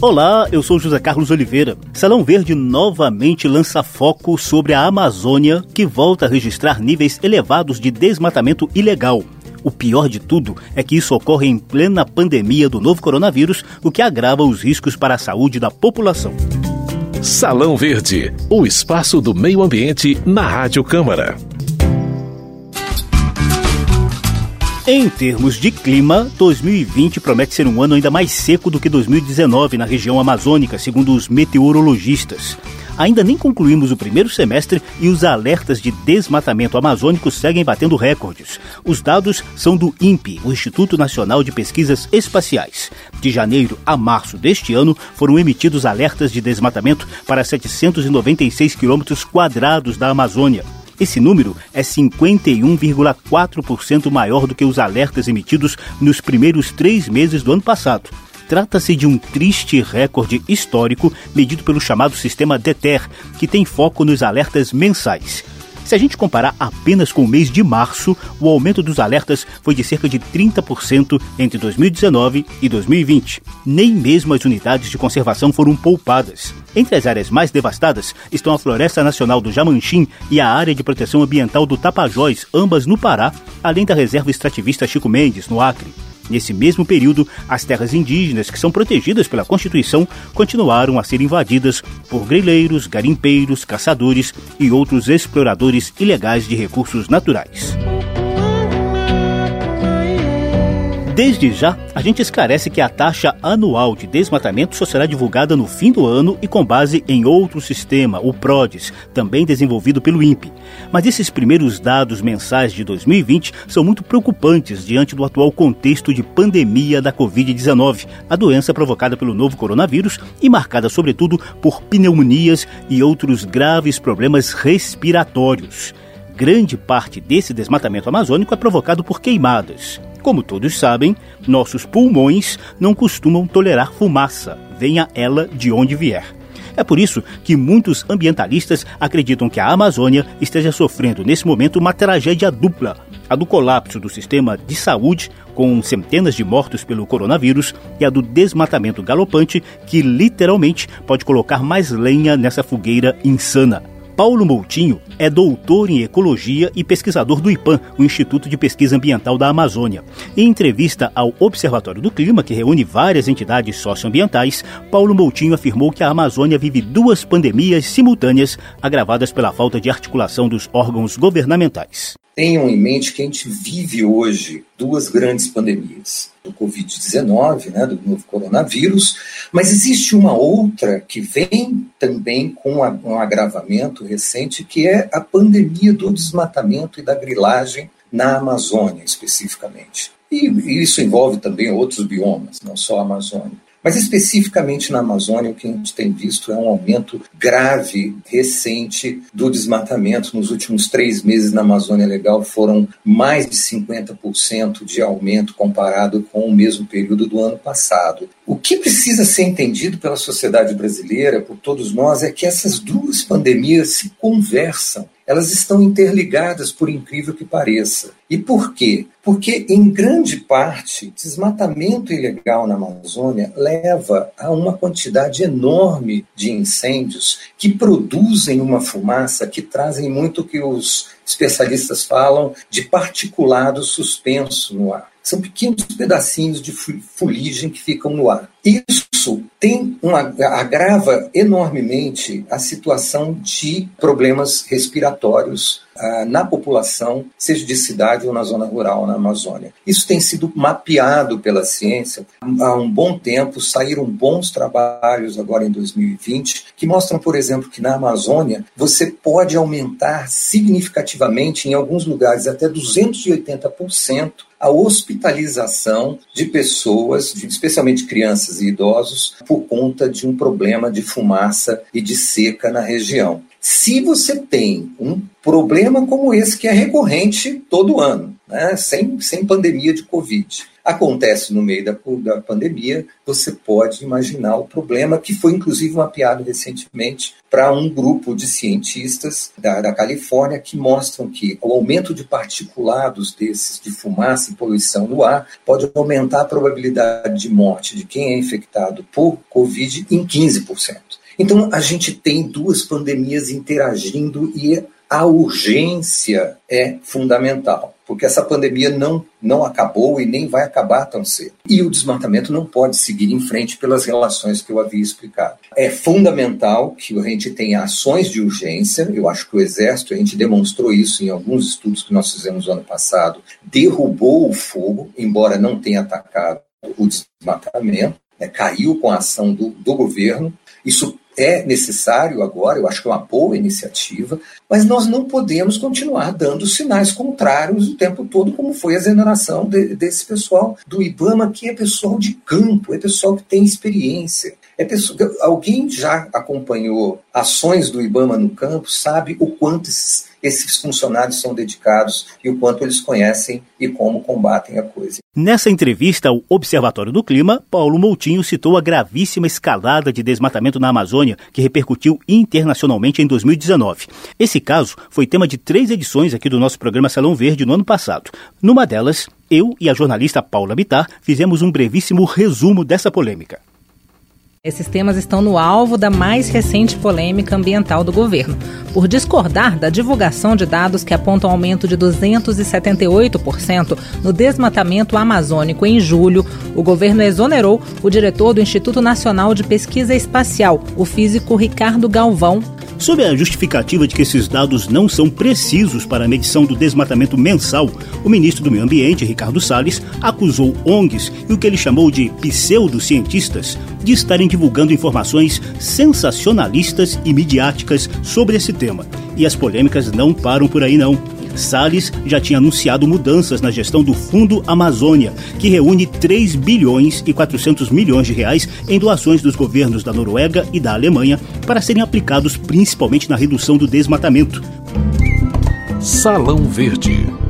Olá, eu sou José Carlos Oliveira. Salão Verde novamente lança foco sobre a Amazônia, que volta a registrar níveis elevados de desmatamento ilegal. O pior de tudo é que isso ocorre em plena pandemia do novo coronavírus, o que agrava os riscos para a saúde da população. Salão Verde, o espaço do meio ambiente na Rádio Câmara. Em termos de clima, 2020 promete ser um ano ainda mais seco do que 2019 na região amazônica, segundo os meteorologistas. Ainda nem concluímos o primeiro semestre e os alertas de desmatamento amazônico seguem batendo recordes. Os dados são do INPE, o Instituto Nacional de Pesquisas Espaciais. De janeiro a março deste ano, foram emitidos alertas de desmatamento para 796 quilômetros quadrados da Amazônia. Esse número é 51,4% maior do que os alertas emitidos nos primeiros três meses do ano passado. Trata-se de um triste recorde histórico medido pelo chamado sistema DETER, que tem foco nos alertas mensais. Se a gente comparar apenas com o mês de março, o aumento dos alertas foi de cerca de 30% entre 2019 e 2020. Nem mesmo as unidades de conservação foram poupadas. Entre as áreas mais devastadas estão a Floresta Nacional do Jamanchim e a Área de Proteção Ambiental do Tapajós, ambas no Pará, além da Reserva Extrativista Chico Mendes, no Acre. Nesse mesmo período, as terras indígenas, que são protegidas pela Constituição, continuaram a ser invadidas por grileiros, garimpeiros, caçadores e outros exploradores ilegais de recursos naturais. Desde já, a gente esclarece que a taxa anual de desmatamento só será divulgada no fim do ano e com base em outro sistema, o PRODES, também desenvolvido pelo INPE. Mas esses primeiros dados mensais de 2020 são muito preocupantes diante do atual contexto de pandemia da Covid-19, a doença provocada pelo novo coronavírus e marcada sobretudo por pneumonias e outros graves problemas respiratórios. Grande parte desse desmatamento amazônico é provocado por queimadas. Como todos sabem, nossos pulmões não costumam tolerar fumaça, venha ela de onde vier. É por isso que muitos ambientalistas acreditam que a Amazônia esteja sofrendo nesse momento uma tragédia dupla: a do colapso do sistema de saúde, com centenas de mortos pelo coronavírus, e a do desmatamento galopante, que literalmente pode colocar mais lenha nessa fogueira insana. Paulo Moutinho é doutor em ecologia e pesquisador do IPAM, o Instituto de Pesquisa Ambiental da Amazônia. Em entrevista ao Observatório do Clima, que reúne várias entidades socioambientais, Paulo Moutinho afirmou que a Amazônia vive duas pandemias simultâneas agravadas pela falta de articulação dos órgãos governamentais. Tenham em mente que a gente vive hoje duas grandes pandemias, do Covid-19, né, do novo coronavírus, mas existe uma outra que vem também com um agravamento recente, que é a pandemia do desmatamento e da grilagem na Amazônia, especificamente. E isso envolve também outros biomas, não só a Amazônia. Mas especificamente na Amazônia, o que a gente tem visto é um aumento grave, recente, do desmatamento. Nos últimos três meses na Amazônia Legal foram mais de 50% de aumento comparado com o mesmo período do ano passado. O que precisa ser entendido pela sociedade brasileira, por todos nós, é que essas duas pandemias se conversam elas estão interligadas, por incrível que pareça. E por quê? Porque, em grande parte, desmatamento ilegal na Amazônia leva a uma quantidade enorme de incêndios que produzem uma fumaça que trazem muito que os especialistas falam de particulado suspenso no ar. São pequenos pedacinhos de fuligem que ficam no ar. Isso tem uma, agrava enormemente a situação de problemas respiratórios ah, na população, seja de cidade ou na zona rural, na Amazônia. Isso tem sido mapeado pela ciência há um bom tempo, saíram bons trabalhos agora em 2020 que mostram, por exemplo, que na Amazônia você pode aumentar significativamente, em alguns lugares até 280%, a hospitalização de pessoas, especialmente crianças e idosos, por conta de um problema de fumaça e de seca na região. Se você tem um problema como esse, que é recorrente todo ano, né, sem, sem pandemia de Covid. Acontece no meio da, da pandemia, você pode imaginar o problema, que foi inclusive mapeado recentemente para um grupo de cientistas da, da Califórnia que mostram que o aumento de particulados desses, de fumaça e poluição no ar, pode aumentar a probabilidade de morte de quem é infectado por Covid em 15%. Então, a gente tem duas pandemias interagindo e a urgência é fundamental, porque essa pandemia não, não acabou e nem vai acabar tão cedo. E o desmatamento não pode seguir em frente pelas relações que eu havia explicado. É fundamental que a gente tenha ações de urgência, eu acho que o Exército, a gente demonstrou isso em alguns estudos que nós fizemos no ano passado, derrubou o fogo, embora não tenha atacado o desmatamento, né, caiu com a ação do, do governo. Isso é necessário agora, eu acho que é uma boa iniciativa, mas nós não podemos continuar dando sinais contrários o tempo todo, como foi a exoneração de, desse pessoal do IBAMA, que é pessoal de campo, é pessoal que tem experiência. É pessoa, alguém já acompanhou ações do IBAMA no campo, sabe o quanto esses esses funcionários são dedicados e o quanto eles conhecem e como combatem a coisa. Nessa entrevista ao Observatório do Clima, Paulo Moutinho citou a gravíssima escalada de desmatamento na Amazônia que repercutiu internacionalmente em 2019. Esse caso foi tema de três edições aqui do nosso programa Salão Verde no ano passado. Numa delas, eu e a jornalista Paula Bitar fizemos um brevíssimo resumo dessa polêmica. Esses temas estão no alvo da mais recente polêmica ambiental do governo, por discordar da divulgação de dados que apontam aumento de 278% no desmatamento amazônico em julho. O governo exonerou o diretor do Instituto Nacional de Pesquisa Espacial, o físico Ricardo Galvão, Sob a justificativa de que esses dados não são precisos para a medição do desmatamento mensal, o ministro do Meio Ambiente, Ricardo Salles, acusou ONGs e o que ele chamou de pseudocientistas de estarem divulgando informações sensacionalistas e midiáticas sobre esse tema. E as polêmicas não param por aí não. Salles já tinha anunciado mudanças na gestão do Fundo Amazônia, que reúne 3 bilhões e 400 milhões de reais em doações dos governos da Noruega e da Alemanha para serem aplicados principalmente na redução do desmatamento. Salão Verde.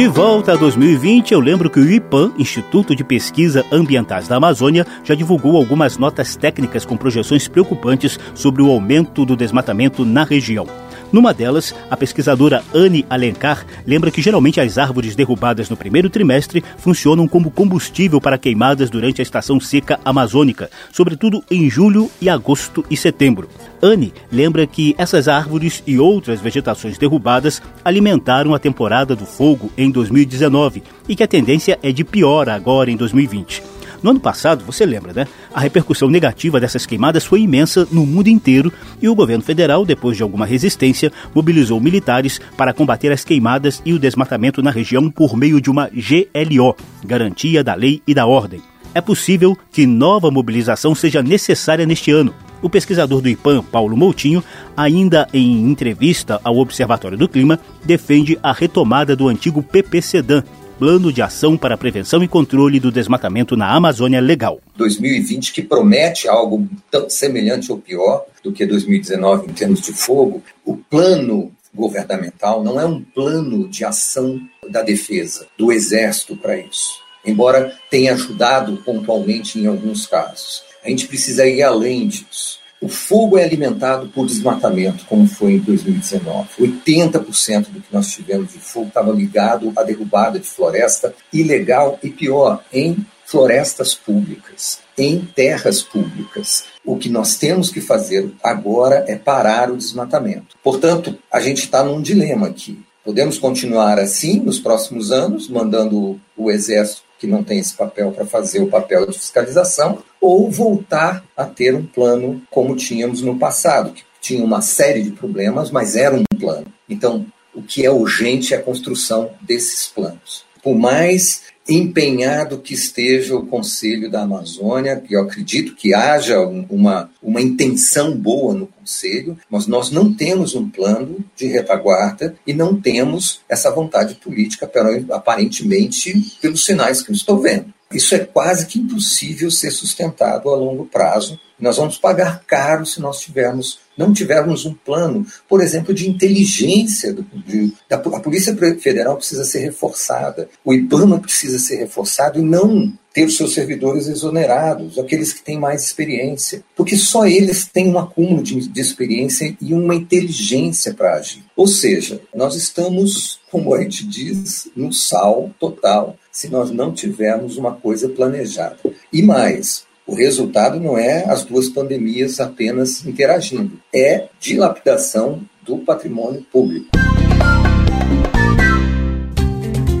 De volta a 2020, eu lembro que o IPAM, Instituto de Pesquisa Ambientais da Amazônia, já divulgou algumas notas técnicas com projeções preocupantes sobre o aumento do desmatamento na região. Numa delas, a pesquisadora Anne Alencar lembra que geralmente as árvores derrubadas no primeiro trimestre funcionam como combustível para queimadas durante a estação seca amazônica, sobretudo em julho e agosto e setembro. Anne lembra que essas árvores e outras vegetações derrubadas alimentaram a temporada do fogo em 2019 e que a tendência é de pior agora em 2020. No ano passado, você lembra, né? A repercussão negativa dessas queimadas foi imensa no mundo inteiro e o governo federal, depois de alguma resistência, mobilizou militares para combater as queimadas e o desmatamento na região por meio de uma GLO Garantia da Lei e da Ordem. É possível que nova mobilização seja necessária neste ano. O pesquisador do IPAM, Paulo Moutinho, ainda em entrevista ao Observatório do Clima, defende a retomada do antigo PPCDAN, Plano de Ação para Prevenção e Controle do Desmatamento na Amazônia Legal. 2020, que promete algo tão semelhante ou pior do que 2019 em termos de fogo, o plano governamental não é um plano de ação da defesa, do exército para isso, embora tenha ajudado pontualmente em alguns casos. A gente precisa ir além disso. O fogo é alimentado por desmatamento, como foi em 2019. 80% do que nós tivemos de fogo estava ligado à derrubada de floresta ilegal e pior, em florestas públicas, em terras públicas. O que nós temos que fazer agora é parar o desmatamento. Portanto, a gente está num dilema aqui. Podemos continuar assim nos próximos anos, mandando o exército que não tem esse papel para fazer o papel de fiscalização, ou voltar a ter um plano como tínhamos no passado, que tinha uma série de problemas, mas era um plano. Então, o que é urgente é a construção desses planos. Por mais empenhado que esteja o Conselho da Amazônia, que eu acredito que haja uma, uma intenção boa no Conselho, mas nós não temos um plano de retaguarda e não temos essa vontade política, aparentemente, pelos sinais que eu estou vendo. Isso é quase que impossível ser sustentado a longo prazo Nós vamos pagar caro se nós tivermos não tivermos um plano, por exemplo, de inteligência. Do, de, da, a Polícia Federal precisa ser reforçada, o IBAMA precisa ser reforçado e não ter os seus servidores exonerados, aqueles que têm mais experiência, porque só eles têm um acúmulo de, de experiência e uma inteligência para agir. Ou seja, nós estamos, como a gente diz, no sal total, se nós não tivermos uma coisa planejada. E mais, o resultado não é as duas pandemias apenas interagindo, é dilapidação do patrimônio público.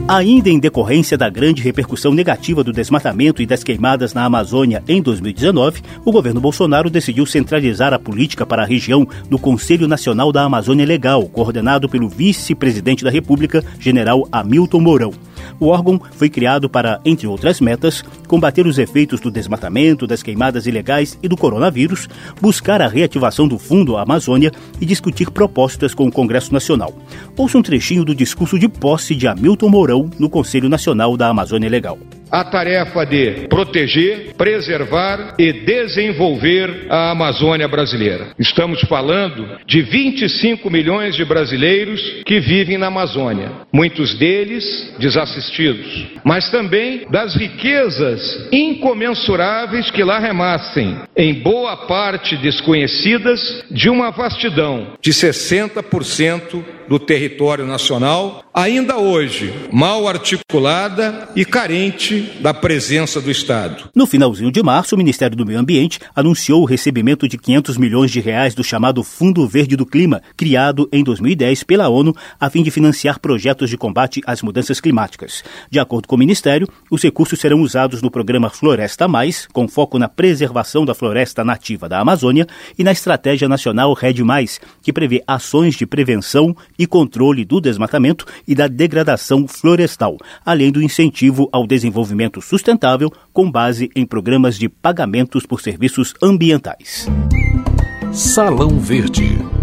Ainda em decorrência da grande repercussão negativa do desmatamento e das queimadas na Amazônia em 2019, o governo Bolsonaro decidiu centralizar a política para a região no Conselho Nacional da Amazônia Legal, coordenado pelo vice-presidente da República, general Hamilton Mourão. O órgão foi criado para, entre outras metas, combater os efeitos do desmatamento, das queimadas ilegais e do coronavírus, buscar a reativação do Fundo Amazônia e discutir propostas com o Congresso Nacional. Ouça um trechinho do discurso de posse de Hamilton Mourão no Conselho Nacional da Amazônia Legal a tarefa de proteger, preservar e desenvolver a Amazônia brasileira. Estamos falando de 25 milhões de brasileiros que vivem na Amazônia, muitos deles desassistidos, mas também das riquezas incomensuráveis que lá remassem, em boa parte desconhecidas, de uma vastidão de 60% do território nacional, ainda hoje mal articulada e carente da presença do Estado. No finalzinho de março, o Ministério do Meio Ambiente anunciou o recebimento de 500 milhões de reais do chamado Fundo Verde do Clima, criado em 2010 pela ONU a fim de financiar projetos de combate às mudanças climáticas. De acordo com o Ministério, os recursos serão usados no programa Floresta Mais, com foco na preservação da floresta nativa da Amazônia, e na Estratégia Nacional Red Mais, que prevê ações de prevenção e controle do desmatamento e da degradação florestal, além do incentivo ao desenvolvimento sustentável com base em programas de pagamentos por serviços ambientais. Salão Verde.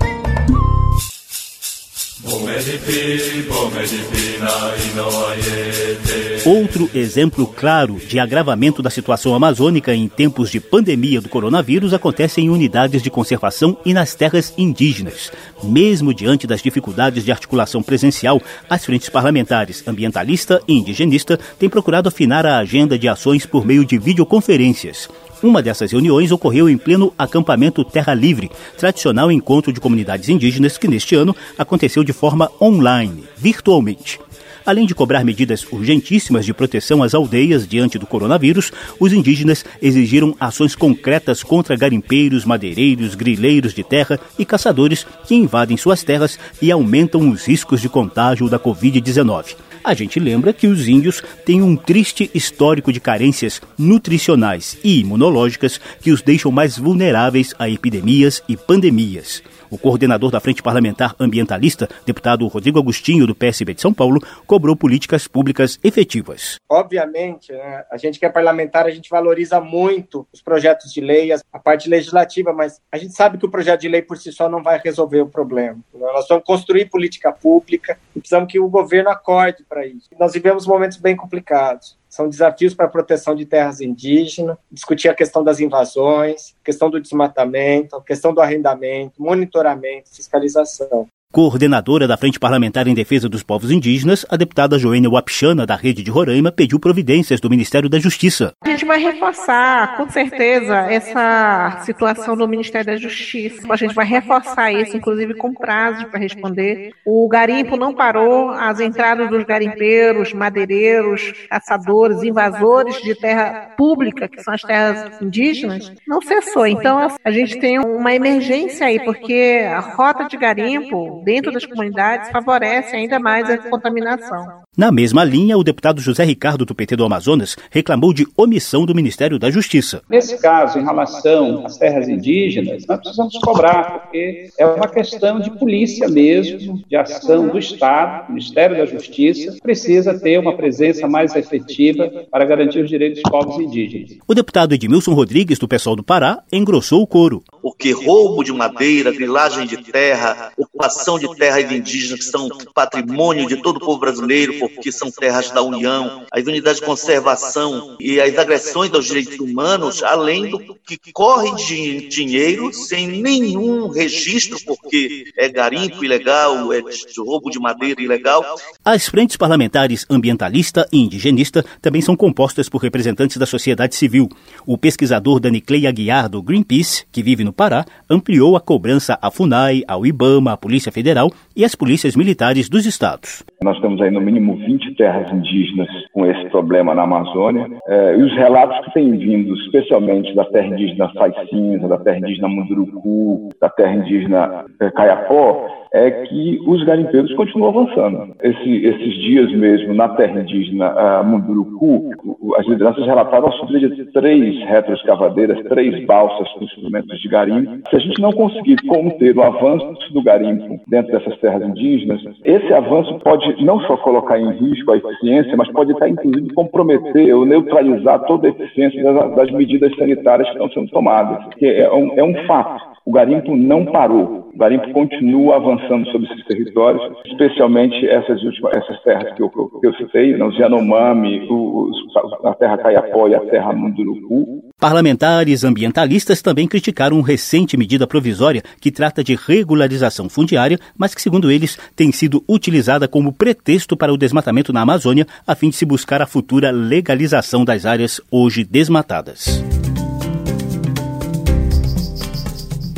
Outro exemplo claro de agravamento da situação amazônica em tempos de pandemia do coronavírus acontece em unidades de conservação e nas terras indígenas. Mesmo diante das dificuldades de articulação presencial, as frentes parlamentares ambientalista e indigenista têm procurado afinar a agenda de ações por meio de videoconferências. Uma dessas reuniões ocorreu em pleno acampamento Terra Livre, tradicional encontro de comunidades indígenas que neste ano aconteceu de forma online, virtualmente. Além de cobrar medidas urgentíssimas de proteção às aldeias diante do coronavírus, os indígenas exigiram ações concretas contra garimpeiros, madeireiros, grileiros de terra e caçadores que invadem suas terras e aumentam os riscos de contágio da Covid-19. A gente lembra que os índios têm um triste histórico de carências nutricionais e imunológicas que os deixam mais vulneráveis a epidemias e pandemias. O coordenador da Frente Parlamentar Ambientalista, deputado Rodrigo Agostinho, do PSB de São Paulo, cobrou políticas públicas efetivas. Obviamente, né, a gente que é parlamentar, a gente valoriza muito os projetos de lei, a parte legislativa, mas a gente sabe que o projeto de lei por si só não vai resolver o problema. Nós vamos construir política pública e precisamos que o governo acorde para isso. Nós vivemos momentos bem complicados. São desafios para a proteção de terras indígenas, discutir a questão das invasões, questão do desmatamento, questão do arrendamento, monitoramento, fiscalização. Coordenadora da Frente Parlamentar em Defesa dos Povos Indígenas, a deputada Joênia Wapichana, da Rede de Roraima, pediu providências do Ministério da Justiça. A gente vai reforçar, com certeza, essa situação do Ministério da Justiça. A gente vai reforçar isso, inclusive com prazos para responder. O garimpo não parou, as entradas dos garimpeiros, madeireiros, caçadores, invasores de terra pública, que são as terras indígenas, não cessou. Então, a gente tem uma emergência aí, porque a rota de garimpo dentro das comunidades favorece ainda mais a contaminação. Na mesma linha, o deputado José Ricardo do PT do Amazonas reclamou de omissão do Ministério da Justiça. Nesse caso, em relação às terras indígenas, nós precisamos cobrar, porque é uma questão de polícia mesmo, de ação do Estado, o Ministério da Justiça precisa ter uma presença mais efetiva para garantir os direitos dos povos indígenas. O deputado Edmilson Rodrigues, do PSOL do Pará, engrossou o coro. Porque roubo de madeira, grilagem de terra, ocupação de terras indígenas que são patrimônio de todo o povo brasileiro, porque são terras da União, as unidades de conservação e as agressões aos direitos humanos, além do que corre de dinheiro sem nenhum registro, porque é garimpo ilegal, é roubo de madeira ilegal. As frentes parlamentares ambientalista e indigenista também são compostas por representantes da sociedade civil. O pesquisador Daniclei Aguiar, do Greenpeace, que vive no Pará, ampliou a cobrança à FUNAI, ao IBAMA, à Polícia Federal e às polícias militares dos estados. Nós temos aí no mínimo 20 terras indígenas com esse problema na Amazônia. É, e os relatos que têm vindo, especialmente da terra indígena Faz Cinza, da terra indígena Munduruku, da terra indígena é, Caiapó, é que os garimpeiros continuam avançando. Esse, esses dias mesmo, na terra indígena uh, Munduruku, as lideranças relataram a subida de três retroescavadeiras, três balsas com instrumentos de garimpo. Se a gente não conseguir conter o avanço do garimpo dentro dessas terras indígenas, esse avanço pode não só colocar em risco a eficiência, mas pode até, inclusive, comprometer ou neutralizar toda a eficiência das, das medidas sanitárias que estão sendo tomadas. É um, é um fato o garimpo não parou. O garimpo continua avançando sobre esses territórios, especialmente essas últimas essas terras que eu, que eu citei, né, os Yanomami, os, a terra Caiapó e a terra Munduruku. Parlamentares ambientalistas também criticaram recente medida provisória que trata de regularização fundiária, mas que, segundo eles, tem sido utilizada como pretexto para o desmatamento na Amazônia, a fim de se buscar a futura legalização das áreas hoje desmatadas.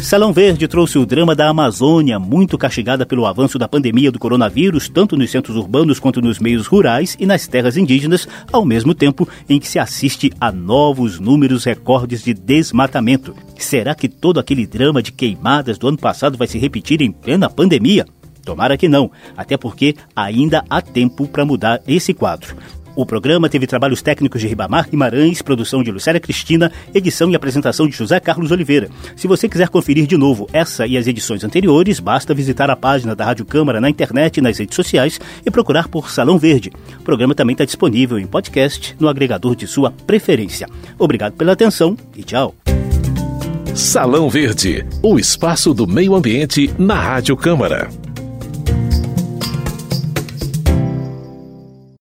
Salão Verde trouxe o drama da Amazônia, muito castigada pelo avanço da pandemia do coronavírus, tanto nos centros urbanos quanto nos meios rurais e nas terras indígenas, ao mesmo tempo em que se assiste a novos números recordes de desmatamento. Será que todo aquele drama de queimadas do ano passado vai se repetir em plena pandemia? Tomara que não, até porque ainda há tempo para mudar esse quadro. O programa teve trabalhos técnicos de Ribamar Guimarães, produção de Lucélia Cristina, edição e apresentação de José Carlos Oliveira. Se você quiser conferir de novo essa e as edições anteriores, basta visitar a página da Rádio Câmara na internet e nas redes sociais e procurar por Salão Verde. O programa também está disponível em podcast no agregador de sua preferência. Obrigado pela atenção e tchau. Salão Verde, o espaço do meio ambiente na Rádio Câmara.